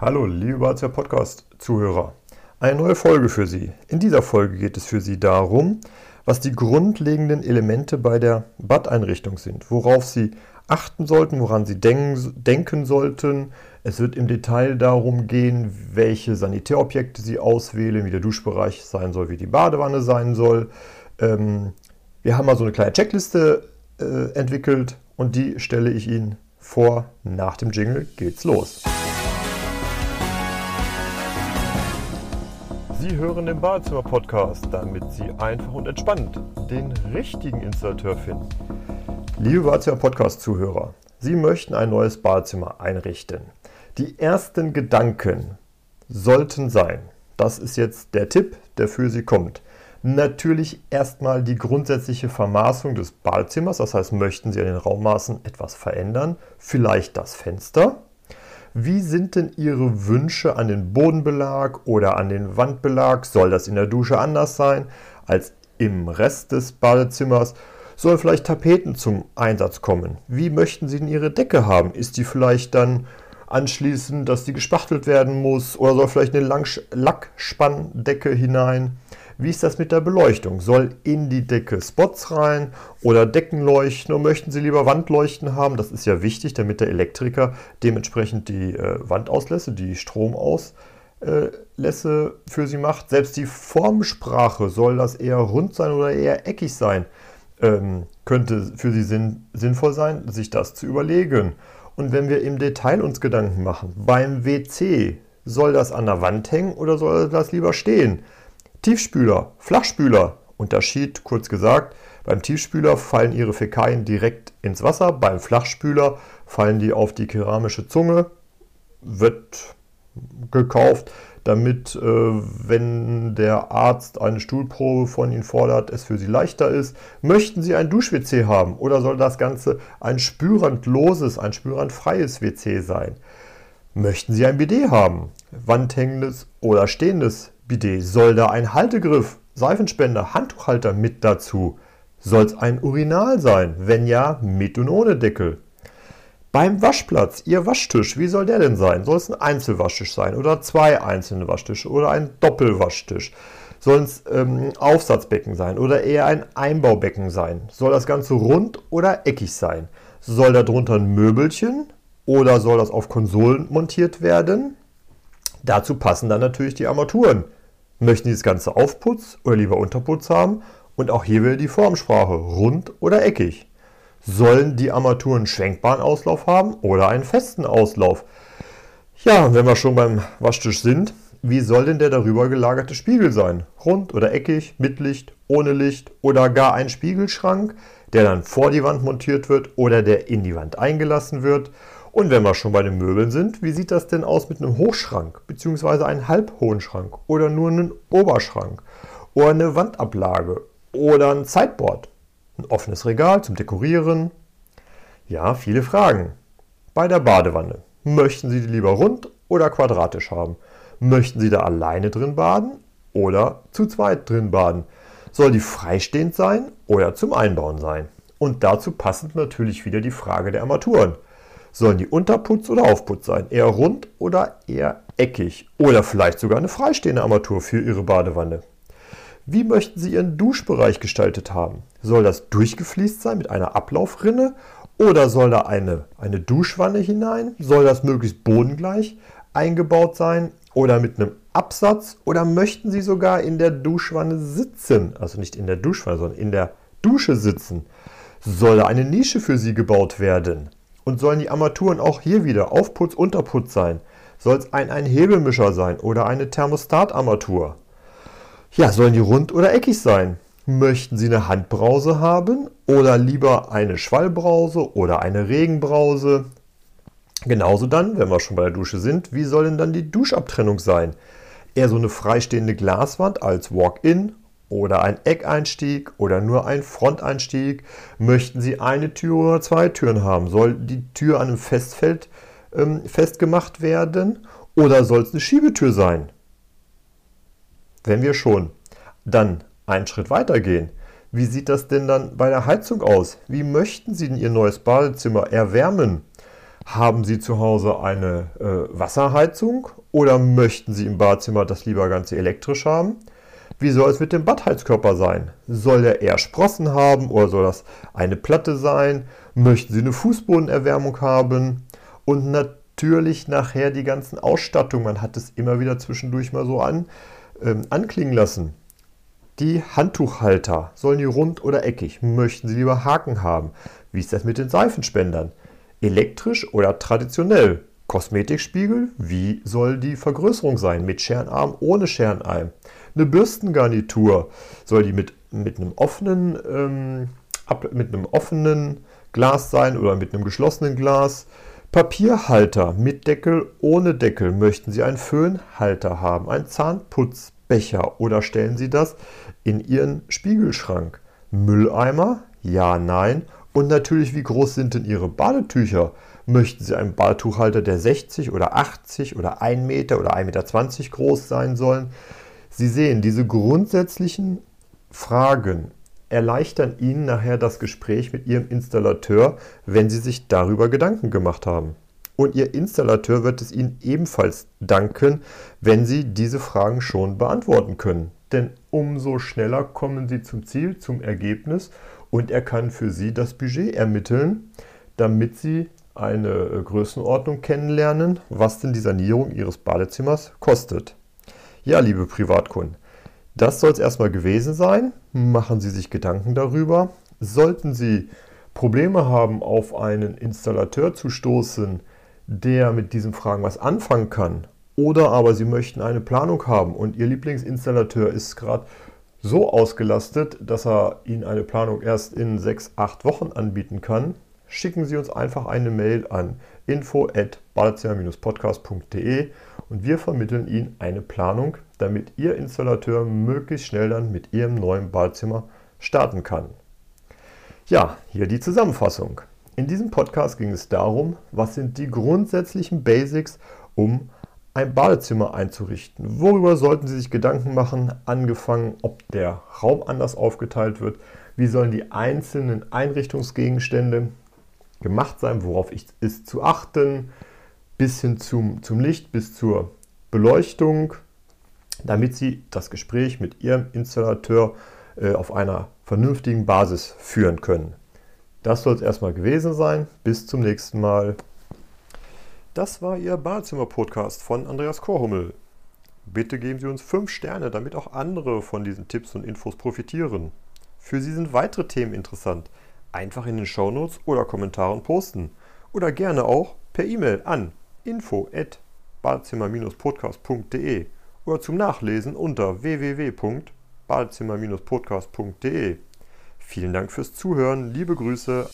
Hallo, liebe Badezimmer Podcast-Zuhörer. Eine neue Folge für Sie. In dieser Folge geht es für Sie darum, was die grundlegenden Elemente bei der Badeinrichtung sind, worauf Sie achten sollten, woran Sie denken, denken sollten. Es wird im Detail darum gehen, welche Sanitärobjekte Sie auswählen, wie der Duschbereich sein soll, wie die Badewanne sein soll. Ähm, wir haben mal so eine kleine Checkliste äh, entwickelt und die stelle ich Ihnen vor. Nach dem Jingle geht's los. Sie hören den Badezimmer-Podcast, damit Sie einfach und entspannt den richtigen Installateur finden. Liebe Badezimmer-Podcast-Zuhörer, Sie möchten ein neues Badezimmer einrichten. Die ersten Gedanken sollten sein, das ist jetzt der Tipp, der für Sie kommt. Natürlich erstmal die grundsätzliche Vermaßung des Badezimmers, das heißt, möchten Sie an den Raummaßen etwas verändern, vielleicht das Fenster, wie sind denn Ihre Wünsche an den Bodenbelag oder an den Wandbelag? Soll das in der Dusche anders sein als im Rest des Badezimmers? Sollen vielleicht Tapeten zum Einsatz kommen? Wie möchten Sie denn Ihre Decke haben? Ist die vielleicht dann anschließend, dass die gespachtelt werden muss? Oder soll vielleicht eine Lackspanndecke hinein? Wie ist das mit der Beleuchtung? Soll in die Decke Spots rein oder Deckenleuchten? Oder möchten Sie lieber Wandleuchten haben? Das ist ja wichtig, damit der Elektriker dementsprechend die äh, Wandauslässe, die Stromauslasse für Sie macht. Selbst die Formsprache, soll das eher rund sein oder eher eckig sein? Ähm, könnte für Sie sinn, sinnvoll sein, sich das zu überlegen. Und wenn wir im Detail uns Gedanken machen, beim WC, soll das an der Wand hängen oder soll das lieber stehen? Tiefspüler, Flachspüler. Unterschied, kurz gesagt, beim Tiefspüler fallen Ihre Fäkalien direkt ins Wasser, beim Flachspüler fallen die auf die keramische Zunge, wird gekauft, damit, äh, wenn der Arzt eine Stuhlprobe von Ihnen fordert, es für Sie leichter ist. Möchten Sie ein Dusch-WC haben oder soll das Ganze ein spürandloses, ein spürandfreies WC sein? Möchten Sie ein BD haben? Wandhängendes oder stehendes Bidet? Soll da ein Haltegriff, Seifenspender, Handtuchhalter mit dazu? Soll es ein Urinal sein? Wenn ja, mit und ohne Deckel. Beim Waschplatz, Ihr Waschtisch, wie soll der denn sein? Soll es ein Einzelwaschtisch sein oder zwei einzelne Waschtische oder ein Doppelwaschtisch? Soll es ähm, Aufsatzbecken sein oder eher ein Einbaubecken sein? Soll das Ganze rund oder eckig sein? Soll da drunter ein Möbelchen oder soll das auf Konsolen montiert werden? Dazu passen dann natürlich die Armaturen. Möchten Sie das Ganze Aufputz oder lieber Unterputz haben? Und auch hier wieder die Formsprache, rund oder eckig. Sollen die Armaturen schwenkbaren Auslauf haben oder einen festen Auslauf? Ja, wenn wir schon beim Waschtisch sind, wie soll denn der darüber gelagerte Spiegel sein? Rund oder eckig, mit Licht, ohne Licht oder gar ein Spiegelschrank, der dann vor die Wand montiert wird oder der in die Wand eingelassen wird? Und wenn wir schon bei den Möbeln sind, wie sieht das denn aus mit einem Hochschrank bzw. einem halbhohen Schrank oder nur einem Oberschrank oder eine Wandablage oder ein Sideboard, ein offenes Regal zum Dekorieren? Ja, viele Fragen. Bei der Badewanne. Möchten Sie die lieber rund oder quadratisch haben? Möchten Sie da alleine drin baden oder zu zweit drin baden? Soll die freistehend sein oder zum Einbauen sein? Und dazu passend natürlich wieder die Frage der Armaturen. Sollen die Unterputz oder Aufputz sein? Eher rund oder eher eckig? Oder vielleicht sogar eine freistehende Armatur für Ihre Badewanne? Wie möchten Sie Ihren Duschbereich gestaltet haben? Soll das durchgefließt sein mit einer Ablaufrinne? Oder soll da eine, eine Duschwanne hinein? Soll das möglichst bodengleich eingebaut sein? Oder mit einem Absatz? Oder möchten Sie sogar in der Duschwanne sitzen? Also nicht in der Duschwanne, sondern in der Dusche sitzen? Soll da eine Nische für Sie gebaut werden? Und sollen die Armaturen auch hier wieder Aufputz, Unterputz sein? Soll es ein, ein Hebelmischer sein oder eine Thermostatarmatur? Ja, sollen die rund oder eckig sein? Möchten Sie eine Handbrause haben oder lieber eine Schwallbrause oder eine Regenbrause? Genauso dann, wenn wir schon bei der Dusche sind, wie soll denn dann die Duschabtrennung sein? Eher so eine freistehende Glaswand als Walk-in oder ein Eckeinstieg oder nur ein Fronteinstieg? Möchten Sie eine Tür oder zwei Türen haben? Soll die Tür an einem Festfeld ähm, festgemacht werden oder soll es eine Schiebetür sein? Wenn wir schon dann einen Schritt weiter gehen, wie sieht das denn dann bei der Heizung aus? Wie möchten Sie denn Ihr neues Badezimmer erwärmen? Haben Sie zu Hause eine äh, Wasserheizung oder möchten Sie im Badezimmer das lieber ganz elektrisch haben? Wie soll es mit dem Badheizkörper sein? Soll der eher Sprossen haben oder soll das eine Platte sein? Möchten Sie eine Fußbodenerwärmung haben? Und natürlich nachher die ganzen Ausstattungen. Man hat es immer wieder zwischendurch mal so an, ähm, anklingen lassen. Die Handtuchhalter, sollen die rund oder eckig? Möchten Sie lieber Haken haben? Wie ist das mit den Seifenspendern? Elektrisch oder traditionell? Kosmetikspiegel, wie soll die Vergrößerung sein? Mit Scherenarm, ohne Scherenarm? Eine Bürstengarnitur, soll die mit, mit, einem offenen, ähm, ab, mit einem offenen Glas sein oder mit einem geschlossenen Glas? Papierhalter mit Deckel, ohne Deckel. Möchten Sie einen Föhnhalter haben, einen Zahnputzbecher oder stellen Sie das in Ihren Spiegelschrank? Mülleimer? Ja, nein. Und natürlich, wie groß sind denn Ihre Badetücher? Möchten Sie einen Badetuchhalter, der 60 oder 80 oder 1 Meter oder 1,20 Meter groß sein sollen? Sie sehen, diese grundsätzlichen Fragen erleichtern Ihnen nachher das Gespräch mit Ihrem Installateur, wenn Sie sich darüber Gedanken gemacht haben. Und Ihr Installateur wird es Ihnen ebenfalls danken, wenn Sie diese Fragen schon beantworten können. Denn umso schneller kommen Sie zum Ziel, zum Ergebnis und er kann für Sie das Budget ermitteln, damit Sie eine äh, Größenordnung kennenlernen, was denn die Sanierung Ihres Badezimmers kostet. Ja, liebe Privatkunden, das soll es erstmal gewesen sein. Machen Sie sich Gedanken darüber. Sollten Sie Probleme haben, auf einen Installateur zu stoßen, der mit diesen Fragen was anfangen kann, oder aber Sie möchten eine Planung haben und Ihr Lieblingsinstallateur ist gerade so ausgelastet, dass er Ihnen eine Planung erst in sechs, acht Wochen anbieten kann, schicken Sie uns einfach eine Mail an info@badezimmer-podcast.de und wir vermitteln Ihnen eine Planung, damit Ihr Installateur möglichst schnell dann mit Ihrem neuen Badezimmer starten kann. Ja, hier die Zusammenfassung. In diesem Podcast ging es darum, was sind die grundsätzlichen Basics, um ein Badezimmer einzurichten. Worüber sollten Sie sich Gedanken machen? Angefangen, ob der Raum anders aufgeteilt wird, wie sollen die einzelnen Einrichtungsgegenstände gemacht sein, worauf ist zu achten, bis hin zum, zum Licht, bis zur Beleuchtung, damit Sie das Gespräch mit Ihrem Installateur äh, auf einer vernünftigen Basis führen können. Das soll es erstmal gewesen sein. Bis zum nächsten Mal. Das war Ihr Badezimmer-Podcast von Andreas Korhummel. Bitte geben Sie uns 5 Sterne, damit auch andere von diesen Tipps und Infos profitieren. Für Sie sind weitere Themen interessant. Einfach in den Shownotes oder Kommentaren posten. Oder gerne auch per E-Mail an info@badezimmer-podcast.de oder zum Nachlesen unter www.badezimmer-podcast.de. Vielen Dank fürs Zuhören, liebe Grüße.